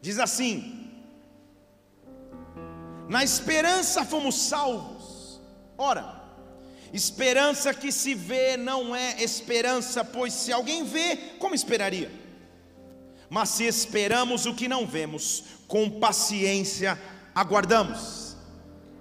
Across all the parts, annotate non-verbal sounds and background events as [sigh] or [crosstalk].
Diz assim: Na esperança fomos salvos. Ora, esperança que se vê não é esperança, pois se alguém vê, como esperaria? Mas se esperamos o que não vemos, com paciência aguardamos.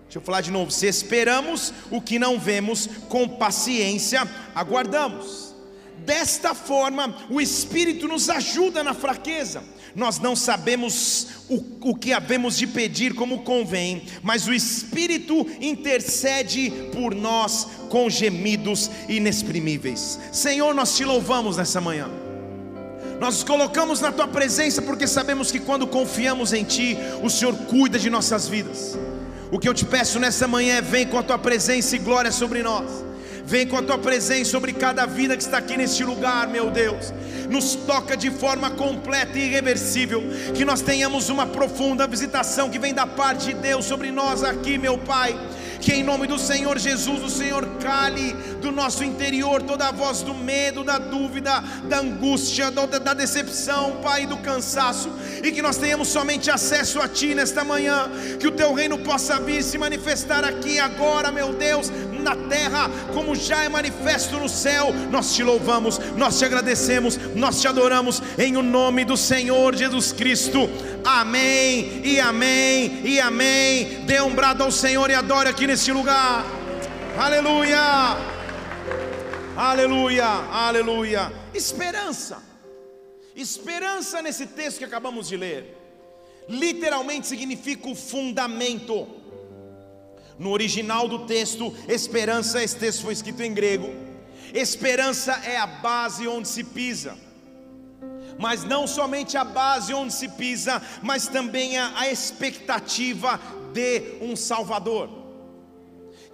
Deixa eu falar de novo: se esperamos o que não vemos, com paciência aguardamos. Desta forma, o Espírito nos ajuda na fraqueza nós não sabemos o, o que havemos de pedir como convém, mas o Espírito intercede por nós com gemidos inexprimíveis. Senhor, nós te louvamos nessa manhã. Nós nos colocamos na tua presença porque sabemos que quando confiamos em ti, o Senhor cuida de nossas vidas. O que eu te peço nessa manhã é: vem com a tua presença e glória sobre nós. Vem com a tua presença sobre cada vida que está aqui neste lugar, meu Deus. Nos toca de forma completa e irreversível. Que nós tenhamos uma profunda visitação que vem da parte de Deus sobre nós aqui, meu Pai que em nome do Senhor Jesus, o Senhor cale do nosso interior toda a voz do medo, da dúvida, da angústia, da decepção, Pai, do cansaço, e que nós tenhamos somente acesso a Ti nesta manhã, que o Teu reino possa vir se manifestar aqui agora, meu Deus, na terra, como já é manifesto no céu. Nós te louvamos, nós te agradecemos, nós te adoramos, em o nome do Senhor Jesus Cristo. Amém, e amém, e amém. Dê um brado ao Senhor e adore aqui neste lugar. Aleluia, aleluia, aleluia. Esperança, esperança nesse texto que acabamos de ler, literalmente significa o fundamento. No original do texto, esperança, esse texto foi escrito em grego. Esperança é a base onde se pisa mas não somente a base onde se pisa, mas também a, a expectativa de um Salvador.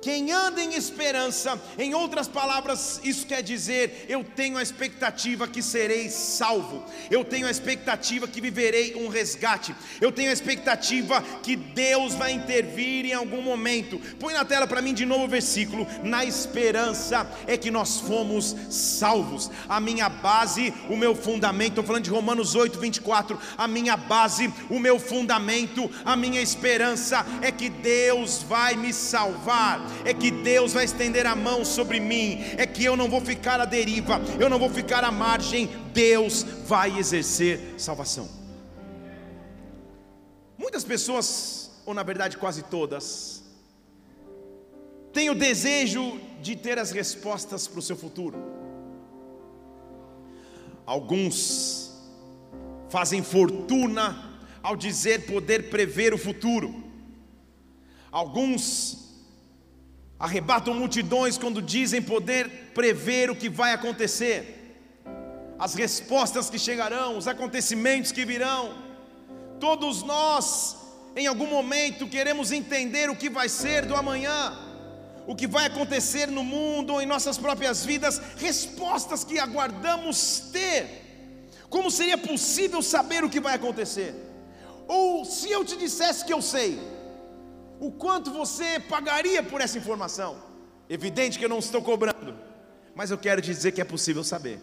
Quem anda em esperança, em outras palavras, isso quer dizer: eu tenho a expectativa que serei salvo, eu tenho a expectativa que viverei um resgate, eu tenho a expectativa que Deus vai intervir em algum momento. Põe na tela para mim de novo o versículo: na esperança é que nós fomos salvos. A minha base, o meu fundamento, estou falando de Romanos 8, 24. A minha base, o meu fundamento, a minha esperança é que Deus vai me salvar é que Deus vai estender a mão sobre mim, é que eu não vou ficar à deriva, eu não vou ficar à margem, Deus vai exercer salvação. Muitas pessoas, ou na verdade quase todas, têm o desejo de ter as respostas para o seu futuro. Alguns fazem fortuna ao dizer poder prever o futuro. Alguns arrebatam multidões quando dizem poder prever o que vai acontecer, as respostas que chegarão, os acontecimentos que virão. Todos nós, em algum momento, queremos entender o que vai ser do amanhã, o que vai acontecer no mundo em nossas próprias vidas, respostas que aguardamos ter. Como seria possível saber o que vai acontecer? Ou se eu te dissesse que eu sei, o quanto você pagaria por essa informação? Evidente que eu não estou cobrando, mas eu quero te dizer que é possível saber.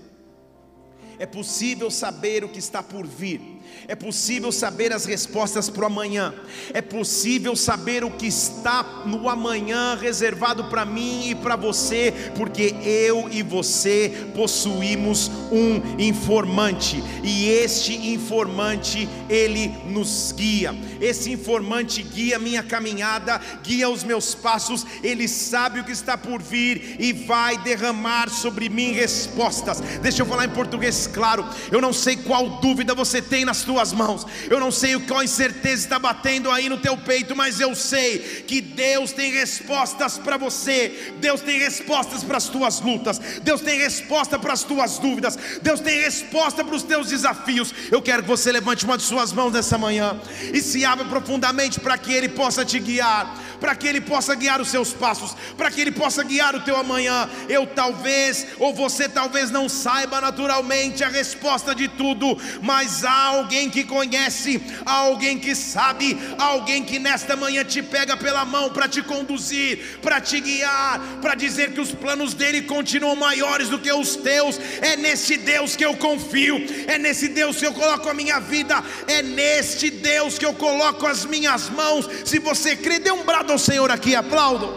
É possível saber o que está por vir é possível saber as respostas para o amanhã, é possível saber o que está no amanhã reservado para mim e para você, porque eu e você possuímos um informante, e este informante ele nos guia. Esse informante guia minha caminhada, guia os meus passos, ele sabe o que está por vir e vai derramar sobre mim respostas. Deixa eu falar em português claro. Eu não sei qual dúvida você tem na nas tuas mãos. Eu não sei o qual incerteza está batendo aí no teu peito, mas eu sei que Deus tem respostas para você. Deus tem respostas para as tuas lutas. Deus tem resposta para as tuas dúvidas. Deus tem resposta para os teus desafios. Eu quero que você levante uma de suas mãos nessa manhã e se abra profundamente para que Ele possa te guiar para que Ele possa guiar os seus passos, para que Ele possa guiar o teu amanhã. Eu talvez, ou você talvez não saiba naturalmente a resposta de tudo, mas há alguém que conhece, alguém que sabe, alguém que nesta manhã te pega pela mão para te conduzir, para te guiar, para dizer que os planos dele continuam maiores do que os teus. É nesse Deus que eu confio, é nesse Deus que eu coloco a minha vida, é neste Deus que eu coloco as minhas mãos. Se você crê, dê um brado ao Senhor aqui, aplaudam.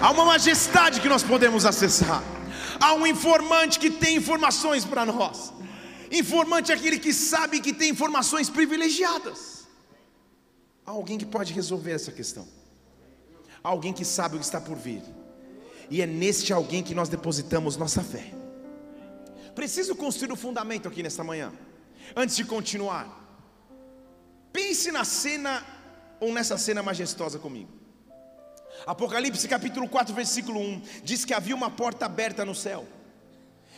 Há uma majestade que nós podemos acessar. Há um informante que tem informações para nós. Informante é aquele que sabe que tem informações privilegiadas. Há alguém que pode resolver essa questão. Há alguém que sabe o que está por vir. E é neste alguém que nós depositamos nossa fé. Preciso construir o um fundamento aqui nesta manhã. Antes de continuar. Pense na cena ou nessa cena majestosa comigo. Apocalipse capítulo 4, versículo 1 diz que havia uma porta aberta no céu,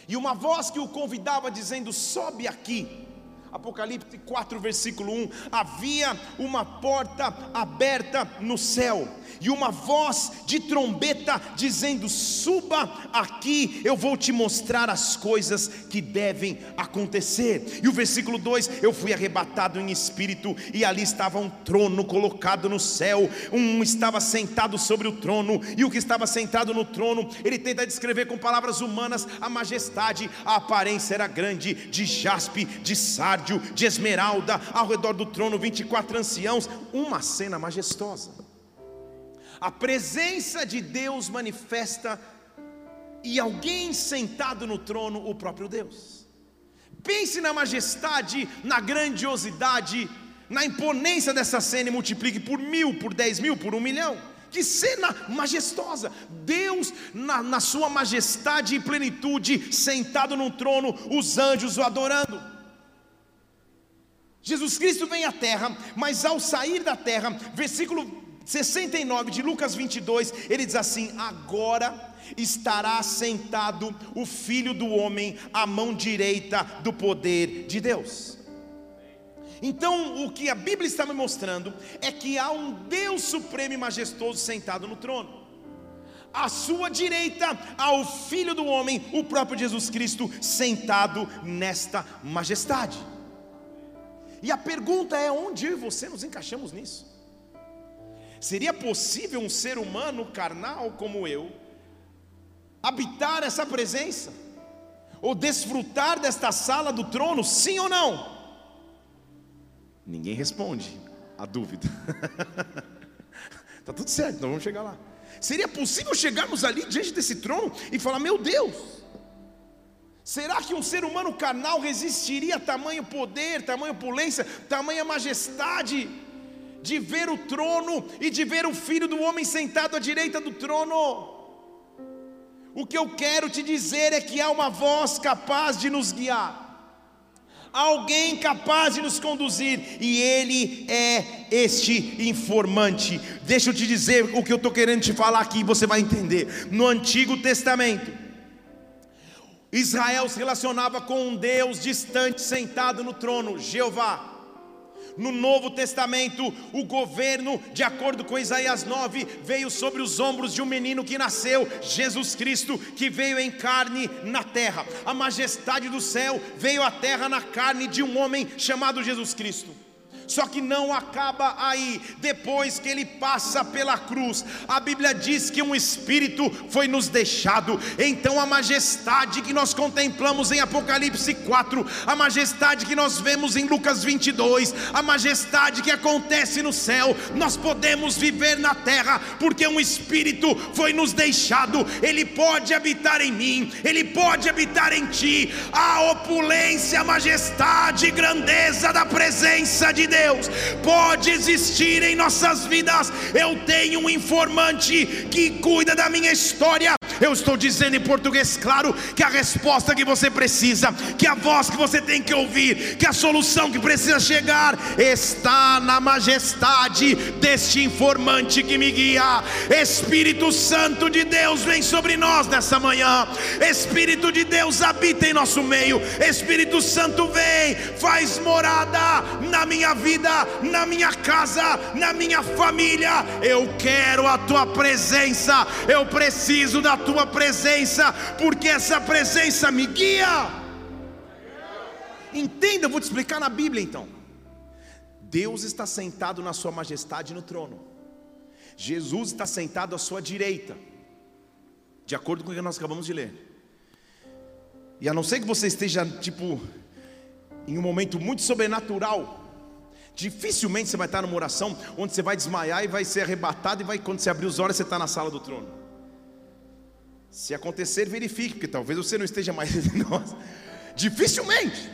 e uma voz que o convidava, dizendo: Sobe aqui. Apocalipse 4, versículo 1: havia uma porta aberta no céu, e uma voz de trombeta dizendo: Suba aqui, eu vou te mostrar as coisas que devem acontecer. E o versículo 2: Eu fui arrebatado em espírito, e ali estava um trono colocado no céu, um estava sentado sobre o trono, e o que estava sentado no trono, ele tenta descrever com palavras humanas a majestade, a aparência era grande, de jaspe, de sardio de esmeralda, ao redor do trono 24 anciãos, uma cena majestosa. A presença de Deus manifesta e alguém sentado no trono, o próprio Deus. Pense na majestade, na grandiosidade, na imponência dessa cena e multiplique por mil, por dez mil, por um milhão. Que cena majestosa! Deus, na, na sua majestade e plenitude, sentado no trono, os anjos o adorando. Jesus Cristo vem à terra, mas ao sair da terra, versículo 69 de Lucas 22, ele diz assim: Agora estará sentado o Filho do Homem à mão direita do poder de Deus. Então, o que a Bíblia está me mostrando é que há um Deus supremo e majestoso sentado no trono. À sua direita, há o Filho do Homem, o próprio Jesus Cristo, sentado nesta majestade. E a pergunta é: onde eu e você nos encaixamos nisso? Seria possível um ser humano carnal como eu habitar essa presença? Ou desfrutar desta sala do trono, sim ou não? Ninguém responde a dúvida. [laughs] Tá tudo certo, então vamos chegar lá. Seria possível chegarmos ali diante desse trono e falar: Meu Deus, Será que um ser humano carnal resistiria a tamanho poder, tamanha opulência, tamanha majestade de ver o trono e de ver o filho do homem sentado à direita do trono? O que eu quero te dizer é que há uma voz capaz de nos guiar, alguém capaz de nos conduzir, e Ele é este informante. Deixa eu te dizer o que eu estou querendo te falar aqui, você vai entender. No Antigo Testamento, Israel se relacionava com um Deus distante sentado no trono, Jeová. No Novo Testamento, o governo, de acordo com Isaías 9, veio sobre os ombros de um menino que nasceu, Jesus Cristo, que veio em carne na terra. A majestade do céu veio à terra na carne de um homem chamado Jesus Cristo. Só que não acaba aí. Depois que ele passa pela cruz, a Bíblia diz que um espírito foi nos deixado. Então a majestade que nós contemplamos em Apocalipse 4, a majestade que nós vemos em Lucas 22, a majestade que acontece no céu, nós podemos viver na terra, porque um espírito foi nos deixado. Ele pode habitar em mim, ele pode habitar em ti. A opulência, a majestade, grandeza da presença de Deus Deus pode existir em nossas vidas. Eu tenho um informante que cuida da minha história. Eu estou dizendo em português claro que a resposta que você precisa, que a voz que você tem que ouvir, que a solução que precisa chegar está na majestade deste informante que me guia. Espírito Santo de Deus vem sobre nós nessa manhã. Espírito de Deus habita em nosso meio. Espírito Santo vem, faz morada na minha vida, na minha casa, na minha família. Eu quero a tua presença. Eu preciso da tua presença, porque essa presença me guia. Entenda, eu vou te explicar na Bíblia então. Deus está sentado na sua majestade no trono. Jesus está sentado à sua direita. De acordo com o que nós acabamos de ler. E a não ser que você esteja tipo em um momento muito sobrenatural, dificilmente você vai estar numa oração onde você vai desmaiar e vai ser arrebatado e vai quando você abrir os olhos você está na sala do trono. Se acontecer, verifique, porque talvez você não esteja mais [laughs] entre nós. Dificilmente.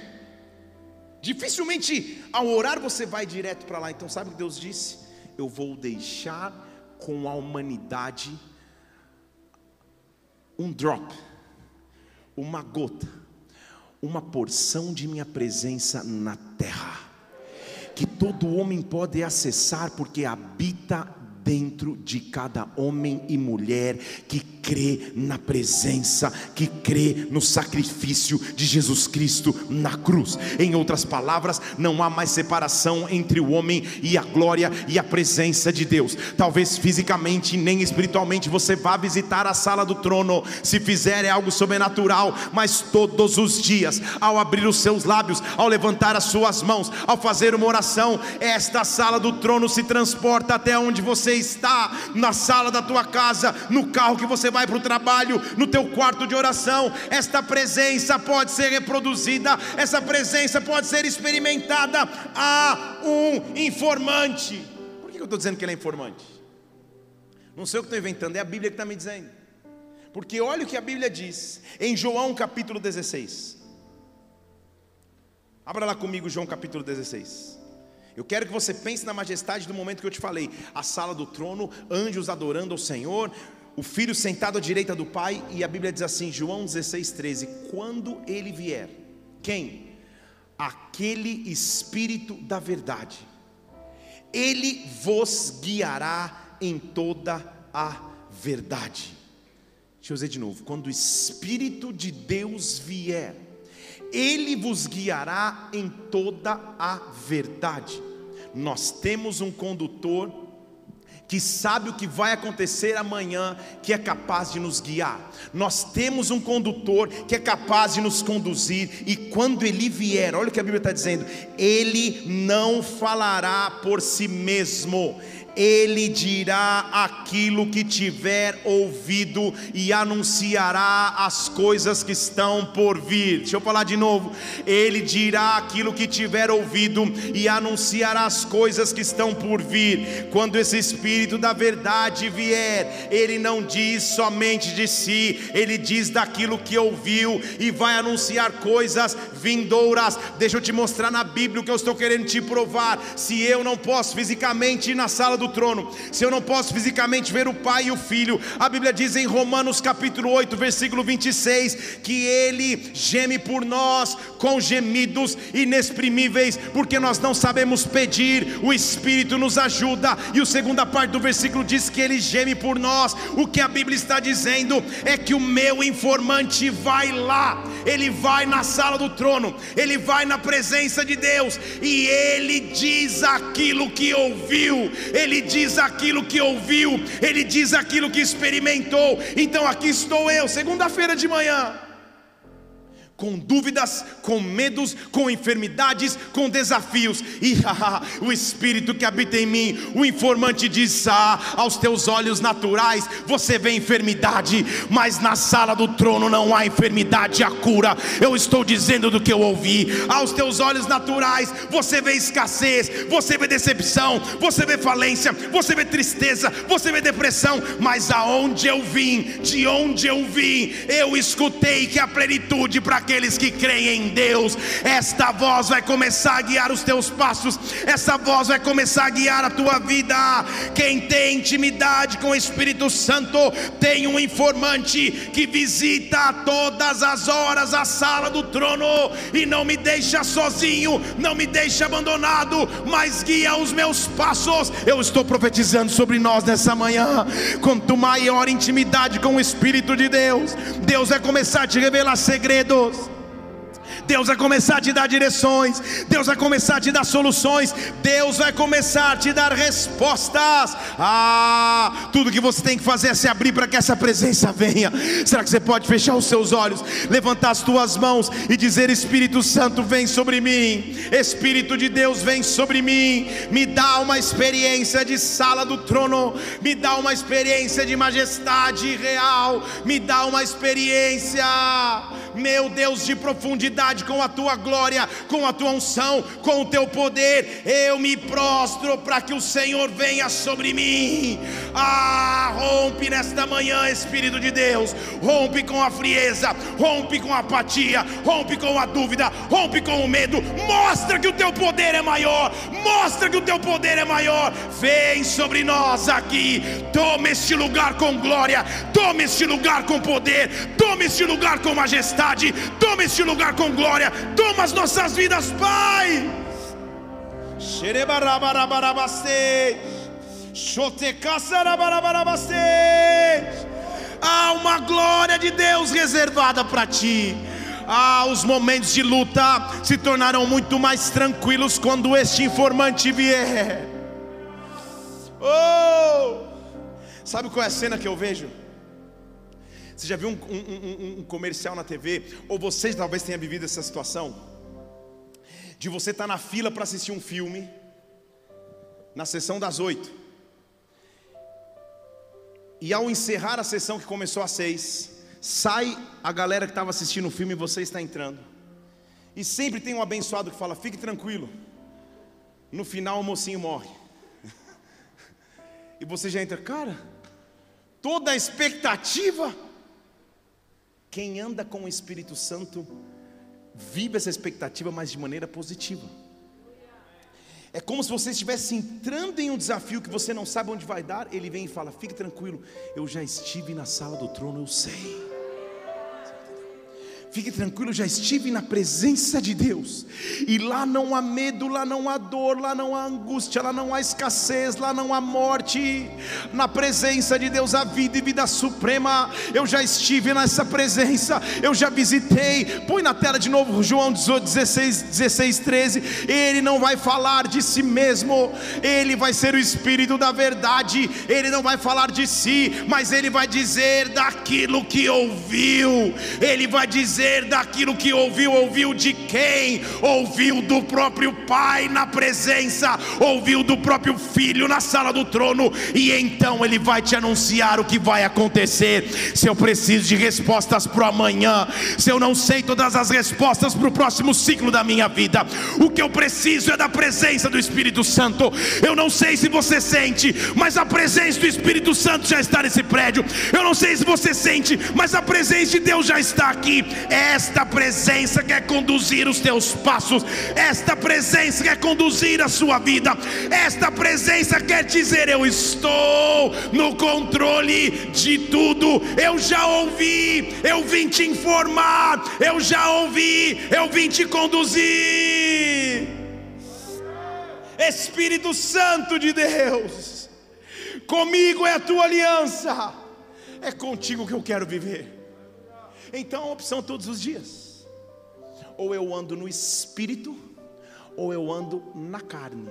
Dificilmente ao orar você vai direto para lá. Então sabe o que Deus disse? Eu vou deixar com a humanidade um drop, uma gota, uma porção de minha presença na terra, que todo homem pode acessar, porque habita dentro de cada homem e mulher que crê na presença, que crê no sacrifício de Jesus Cristo na cruz. Em outras palavras, não há mais separação entre o homem e a glória e a presença de Deus. Talvez fisicamente nem espiritualmente você vá visitar a sala do trono, se fizer é algo sobrenatural, mas todos os dias, ao abrir os seus lábios, ao levantar as suas mãos, ao fazer uma oração, esta sala do trono se transporta até onde você está, na sala da tua casa, no carro que você vai para o trabalho, no teu quarto de oração, esta presença pode ser reproduzida, essa presença pode ser experimentada. Há um informante. Por que eu estou dizendo que ele é informante? Não sei o que estou inventando, é a Bíblia que está me dizendo. Porque olha o que a Bíblia diz em João capítulo 16. Abra lá comigo João capítulo 16. Eu quero que você pense na majestade do momento que eu te falei: a sala do trono, anjos adorando ao Senhor, o filho sentado à direita do pai, e a Bíblia diz assim, João 16, 13: Quando ele vier, quem? Aquele Espírito da verdade, ele vos guiará em toda a verdade. Deixa eu dizer de novo: quando o Espírito de Deus vier, ele vos guiará em toda a verdade. Nós temos um condutor que sabe o que vai acontecer amanhã, que é capaz de nos guiar. Nós temos um condutor que é capaz de nos conduzir, e quando ele vier, olha o que a Bíblia está dizendo: ele não falará por si mesmo, ele dirá aquilo que tiver ouvido e anunciará as coisas que estão por vir. Deixa eu falar de novo. Ele dirá aquilo que tiver ouvido e anunciará as coisas que estão por vir. Quando esse Espírito da verdade vier, ele não diz somente de si, ele diz daquilo que ouviu e vai anunciar coisas vindouras. Deixa eu te mostrar na Bíblia o que eu estou querendo te provar. Se eu não posso fisicamente ir na sala do trono, se eu não posso fisicamente ver o Pai e o Filho, a Bíblia diz em Romanos capítulo 8, versículo 26, que Ele geme por nós com gemidos inexprimíveis, porque nós não sabemos pedir, o Espírito nos ajuda, e a segunda parte do versículo diz que Ele geme por nós, o que a Bíblia está dizendo é que o meu informante vai lá, ele vai na sala do trono, ele vai na presença de Deus, e ele diz aquilo que ouviu, ele diz aquilo que ouviu, ele diz aquilo que experimentou. Então aqui estou eu, segunda-feira de manhã com dúvidas, com medos, com enfermidades, com desafios. E [laughs] ah, o Espírito que habita em mim, o informante diz: ah, aos teus olhos naturais você vê enfermidade, mas na sala do trono não há enfermidade, há cura. Eu estou dizendo do que eu ouvi. Aos teus olhos naturais você vê escassez, você vê decepção, você vê falência, você vê tristeza, você vê depressão, mas aonde eu vim, de onde eu vim, eu escutei que a plenitude para quem aqueles que creem em Deus. Esta voz vai começar a guiar os teus passos, essa voz vai começar a guiar a tua vida. Quem tem intimidade com o Espírito Santo tem um informante que visita todas as horas a sala do trono e não me deixa sozinho, não me deixa abandonado, mas guia os meus passos. Eu estou profetizando sobre nós nessa manhã. Quanto maior intimidade com o Espírito de Deus, Deus vai começar a te revelar segredos. Deus vai começar a te dar direções, Deus vai começar a te dar soluções, Deus vai começar a te dar respostas. Ah, tudo que você tem que fazer é se abrir para que essa presença venha. Será que você pode fechar os seus olhos, levantar as tuas mãos e dizer: Espírito Santo, vem sobre mim, Espírito de Deus, vem sobre mim, me dá uma experiência de sala do trono, me dá uma experiência de majestade real, me dá uma experiência, meu Deus, de profundidade com a tua glória, com a tua unção, com o teu poder. Eu me prostro para que o Senhor venha sobre mim. Ah, rompe nesta manhã, Espírito de Deus. Rompe com a frieza, rompe com a apatia, rompe com a dúvida, rompe com o medo. Mostra que o teu poder é maior. Mostra que o teu poder é maior. Vem sobre nós aqui. Toma este lugar com glória. Toma este lugar com poder. Toma este lugar com majestade. Toma este lugar com glória glória. Toma as nossas vidas, Pai. Há uma glória de Deus reservada para ti. Ah, os momentos de luta se tornarão muito mais tranquilos quando este informante vier. Oh! Sabe qual é a cena que eu vejo? Você já viu um, um, um, comercial na TV? Ou vocês talvez tenham vivido essa situação? De você estar tá na fila para assistir um filme, na sessão das oito, e ao encerrar a sessão que começou às seis, sai a galera que estava assistindo o filme e você está entrando. E sempre tem um abençoado que fala: fique tranquilo. No final o mocinho morre. [laughs] e você já entra, cara, toda a expectativa quem anda com o Espírito Santo vive essa expectativa, mas de maneira positiva. É como se você estivesse entrando em um desafio que você não sabe onde vai dar. Ele vem e fala: Fique tranquilo, eu já estive na sala do trono, eu sei. Fique tranquilo, já estive na presença de Deus, e lá não há medo, lá não há dor, lá não há angústia, lá não há escassez, lá não há morte. Na presença de Deus há vida e vida suprema. Eu já estive nessa presença, eu já visitei. Põe na tela de novo João 16, 16 13. Ele não vai falar de si mesmo, ele vai ser o Espírito da verdade. Ele não vai falar de si, mas ele vai dizer daquilo que ouviu, ele vai dizer dizer daquilo que ouviu, ouviu de quem? Ouviu do próprio Pai na presença, ouviu do próprio Filho na sala do trono, e então ele vai te anunciar o que vai acontecer. Se eu preciso de respostas para amanhã, se eu não sei todas as respostas para o próximo ciclo da minha vida, o que eu preciso é da presença do Espírito Santo. Eu não sei se você sente, mas a presença do Espírito Santo já está nesse prédio. Eu não sei se você sente, mas a presença de Deus já está aqui. Esta presença quer conduzir os teus passos, esta presença quer conduzir a sua vida, esta presença quer dizer: Eu estou no controle de tudo, eu já ouvi, eu vim te informar, eu já ouvi, eu vim te conduzir. Espírito Santo de Deus, comigo é a tua aliança, é contigo que eu quero viver. Então a opção todos os dias: ou eu ando no espírito, ou eu ando na carne.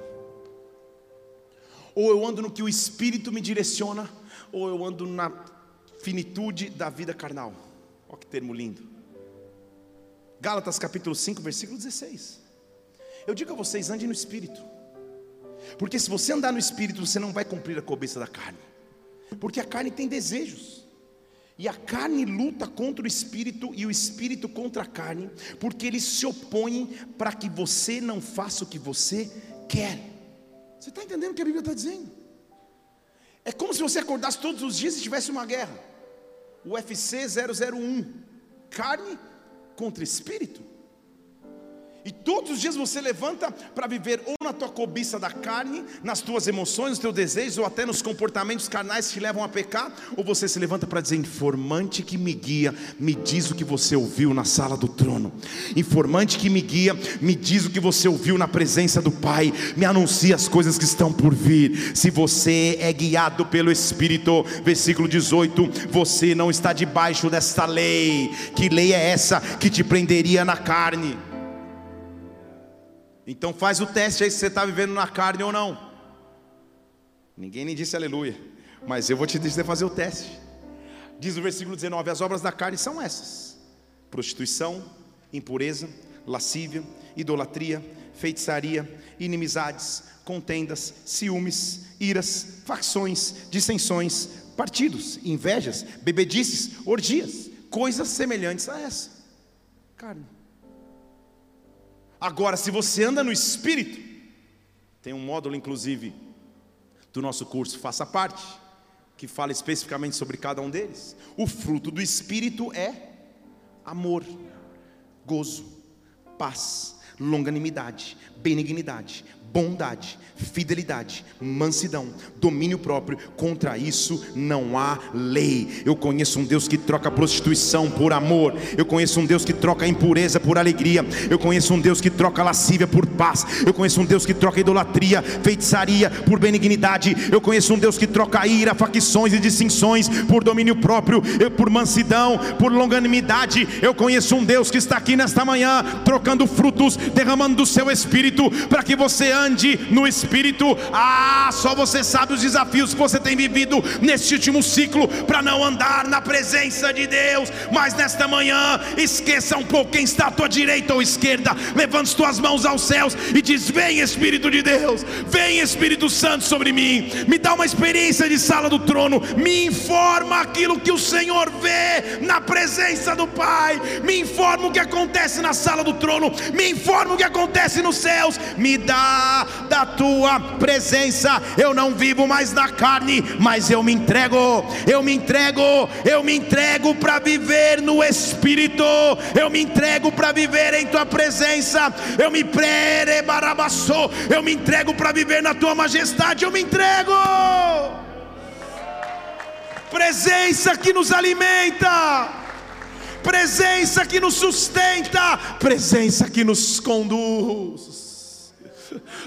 Ou eu ando no que o espírito me direciona, ou eu ando na finitude da vida carnal. Olha que termo lindo. Gálatas capítulo 5, versículo 16. Eu digo a vocês, ande no espírito. Porque se você andar no espírito, você não vai cumprir a cobiça da carne. Porque a carne tem desejos. E a carne luta contra o espírito e o espírito contra a carne, porque eles se opõem para que você não faça o que você quer. Você está entendendo o que a Bíblia está dizendo? É como se você acordasse todos os dias e tivesse uma guerra. UFC 001, carne contra espírito. E todos os dias você levanta para viver ou na tua cobiça da carne, nas tuas emoções, nos teus desejos, ou até nos comportamentos carnais que te levam a pecar, ou você se levanta para dizer: informante que me guia, me diz o que você ouviu na sala do trono. Informante que me guia, me diz o que você ouviu na presença do Pai, me anuncia as coisas que estão por vir. Se você é guiado pelo Espírito, versículo 18, você não está debaixo desta lei. Que lei é essa que te prenderia na carne? Então faz o teste aí se você está vivendo na carne ou não. Ninguém nem disse aleluia, mas eu vou te dizer fazer o teste. Diz o versículo 19: As obras da carne são essas: prostituição, impureza, lascívia, idolatria, feitiçaria, inimizades, contendas, ciúmes, iras, facções, dissensões, partidos, invejas, bebedices, orgias, coisas semelhantes a essa. Carne. Agora, se você anda no Espírito, tem um módulo, inclusive, do nosso curso, faça parte, que fala especificamente sobre cada um deles. O fruto do Espírito é amor, gozo, paz, longanimidade, benignidade, bondade, fidelidade, mansidão, domínio próprio. Contra isso não há lei. Eu conheço um Deus que troca prostituição por amor. Eu conheço um Deus que troca impureza por alegria. Eu conheço um Deus que troca lascívia por paz. Eu conheço um Deus que troca idolatria, feitiçaria por benignidade. Eu conheço um Deus que troca ira, facções e distinções por domínio próprio, por mansidão, por longanimidade. Eu conheço um Deus que está aqui nesta manhã trocando frutos, derramando do seu espírito para que você ande no espírito. Ah, só você sabe os desafios que você tem vivido neste último ciclo para não andar na presença de Deus. Mas nesta manhã, esqueça um pouco quem está à tua direita ou esquerda. Levante as tuas mãos aos céus e diz: Vem Espírito de Deus, vem Espírito Santo sobre mim. Me dá uma experiência de sala do trono. Me informa aquilo que o Senhor vê na presença do Pai. Me informa o que acontece na sala do trono. Me informa o que acontece nos céus. Me dá da tua presença. Eu não vivo mais na carne, mas eu me entrego, eu me entrego, eu me entrego para viver no Espírito, eu me entrego para viver em tua presença, eu me prerebarabassou, eu me entrego para viver na tua majestade, eu me entrego. Presença que nos alimenta. Presença que nos sustenta, presença que nos conduz.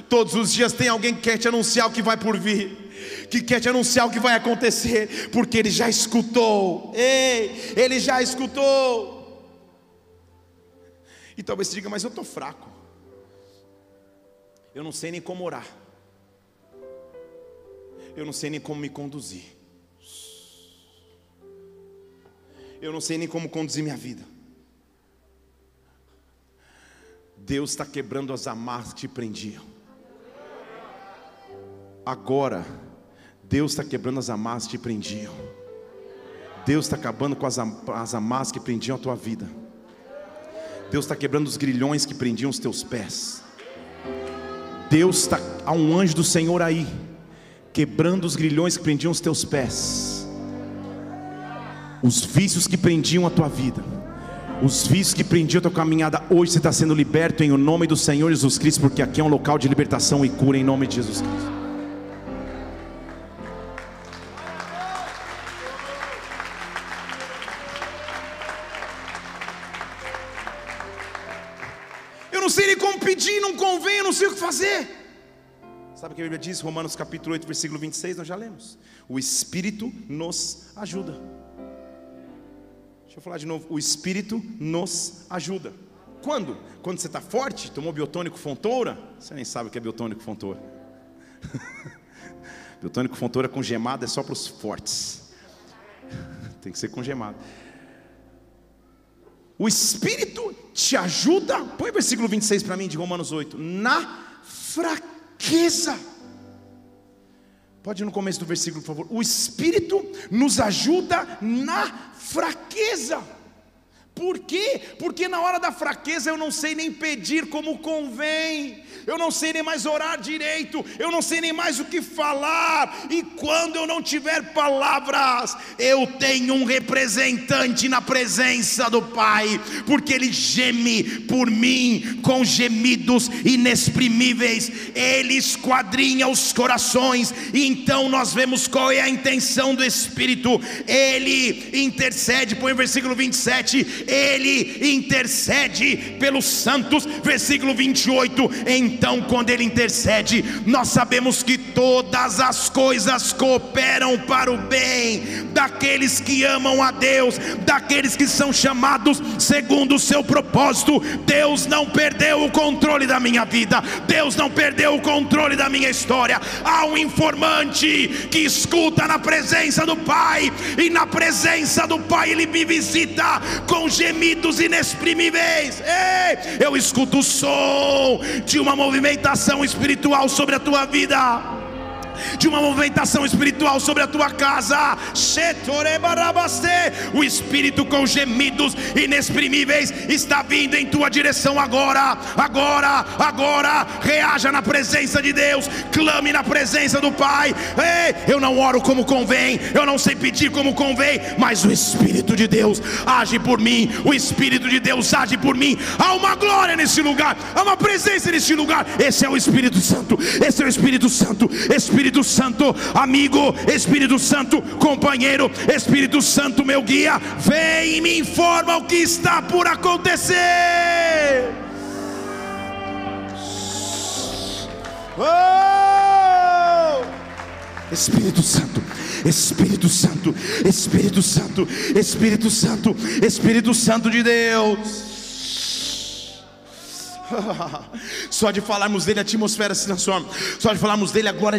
Todos os dias tem alguém que quer te anunciar o que vai por vir, que quer te anunciar o que vai acontecer, porque ele já escutou. Ei, ele já escutou. E talvez você diga, mas eu estou fraco. Eu não sei nem como orar. Eu não sei nem como me conduzir. Eu não sei nem como conduzir minha vida. Deus está quebrando as amarras que te prendiam. Agora, Deus está quebrando as amarras que te prendiam. Deus está acabando com as, as amarras que prendiam a tua vida. Deus está quebrando os grilhões que prendiam os teus pés. Deus está, há um anjo do Senhor aí, quebrando os grilhões que prendiam os teus pés. Os vícios que prendiam a tua vida. Os vícios que prendiam a tua caminhada, hoje você está sendo liberto em o nome do Senhor Jesus Cristo, porque aqui é um local de libertação e cura em nome de Jesus Cristo. pedir, não convém, eu não sei o que fazer. Sabe o que a Bíblia diz? Romanos capítulo 8, versículo 26, nós já lemos. O Espírito nos ajuda. Deixa eu falar de novo. O Espírito nos ajuda. Quando? Quando você está forte, tomou biotônico fontoura? Você nem sabe o que é biotônico fontoura. [laughs] biotônico fontoura com gemada é só para os fortes. [laughs] Tem que ser com gemada. O Espírito te ajuda, põe o versículo 26 para mim de Romanos 8, na fraqueza. Pode ir no começo do versículo, por favor. O Espírito nos ajuda na fraqueza. Por quê? Porque na hora da fraqueza eu não sei nem pedir como convém eu não sei nem mais orar direito, eu não sei nem mais o que falar, e quando eu não tiver palavras, eu tenho um representante na presença do Pai, porque Ele geme por mim com gemidos inexprimíveis, Ele esquadrinha os corações, e então nós vemos qual é a intenção do Espírito, Ele intercede, põe o versículo 27, Ele intercede pelos santos, versículo 28, em então, quando Ele intercede, nós sabemos que todas as coisas cooperam para o bem daqueles que amam a Deus, daqueles que são chamados segundo o seu propósito. Deus não perdeu o controle da minha vida, Deus não perdeu o controle da minha história. Há um informante que escuta na presença do Pai, e na presença do Pai Ele me visita com gemidos inexprimíveis. Ei, eu escuto o som de uma movimentação espiritual sobre a tua vida de uma movimentação espiritual sobre a tua casa. O Espírito com gemidos inexprimíveis está vindo em tua direção agora, agora, agora. Reaja na presença de Deus, clame na presença do Pai. Ei, eu não oro como convém, eu não sei pedir como convém, mas o Espírito de Deus age por mim, o Espírito de Deus age por mim. Há uma glória nesse lugar, há uma presença nesse lugar. Esse é o Espírito Santo, esse é o Espírito Santo, Espírito Espírito Santo, amigo, Espírito Santo, companheiro, Espírito Santo, meu guia, vem e me informa o que está por acontecer. Oh! Espírito Santo, Espírito Santo, Espírito Santo, Espírito Santo, Espírito Santo de Deus. [laughs] Só de falarmos dele a atmosfera se transforma. Só de falarmos dele a glória,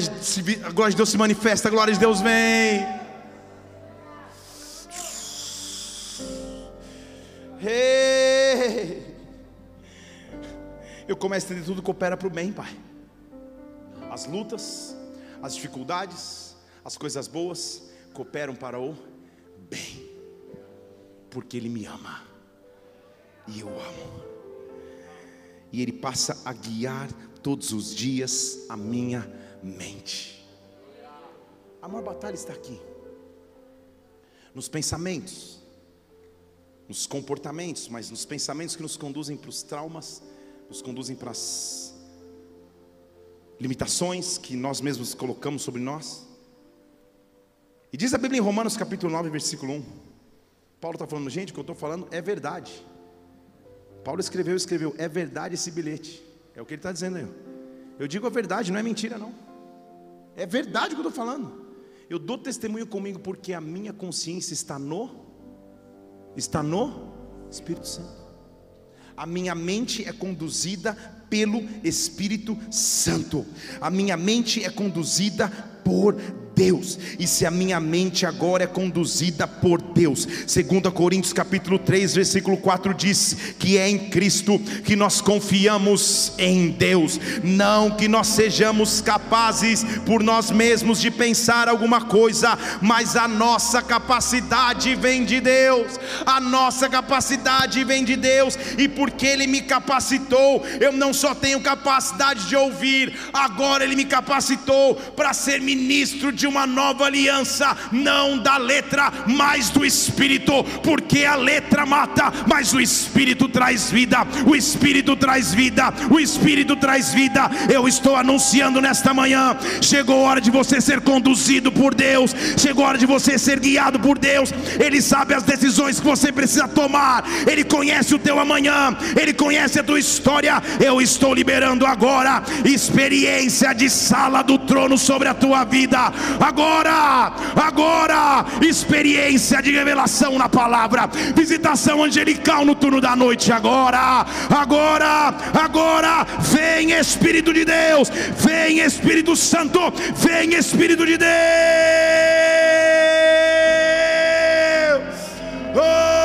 a glória de Deus se manifesta, a glória de Deus vem. Hey. Eu começo a entender tudo que opera para o bem, Pai. As lutas, as dificuldades, as coisas boas cooperam para o bem, porque Ele me ama e eu amo e Ele passa a guiar todos os dias a minha mente. A maior batalha está aqui, nos pensamentos, nos comportamentos, mas nos pensamentos que nos conduzem para os traumas, nos conduzem para as limitações que nós mesmos colocamos sobre nós. E diz a Bíblia em Romanos capítulo 9, versículo 1. Paulo está falando, gente, o que eu estou falando é verdade. Paulo escreveu, escreveu, é verdade esse bilhete. É o que ele está dizendo aí. Eu digo a verdade, não é mentira, não. É verdade o que eu estou falando. Eu dou testemunho comigo porque a minha consciência está no, está no Espírito Santo. A minha mente é conduzida pelo Espírito Santo. A minha mente é conduzida por Deus, e se a minha mente agora é conduzida por Deus, 2 Coríntios capítulo 3, versículo 4 diz que é em Cristo que nós confiamos em Deus, não que nós sejamos capazes por nós mesmos de pensar alguma coisa, mas a nossa capacidade vem de Deus, a nossa capacidade vem de Deus, e porque Ele me capacitou, eu não só tenho capacidade de ouvir, agora Ele me capacitou para ser ministro de de uma nova aliança, não da letra, mas do Espírito, porque a letra mata, mas o Espírito traz vida, o Espírito traz vida, o Espírito traz vida. Eu estou anunciando nesta manhã: chegou a hora de você ser conduzido por Deus, chegou a hora de você ser guiado por Deus. Ele sabe as decisões que você precisa tomar, Ele conhece o teu amanhã, Ele conhece a tua história. Eu estou liberando agora experiência de sala do trono sobre a tua vida agora, agora, experiência de revelação na palavra, visitação angelical no turno da noite, agora, agora, agora, vem Espírito de Deus, vem Espírito Santo, vem Espírito de Deus. Oh!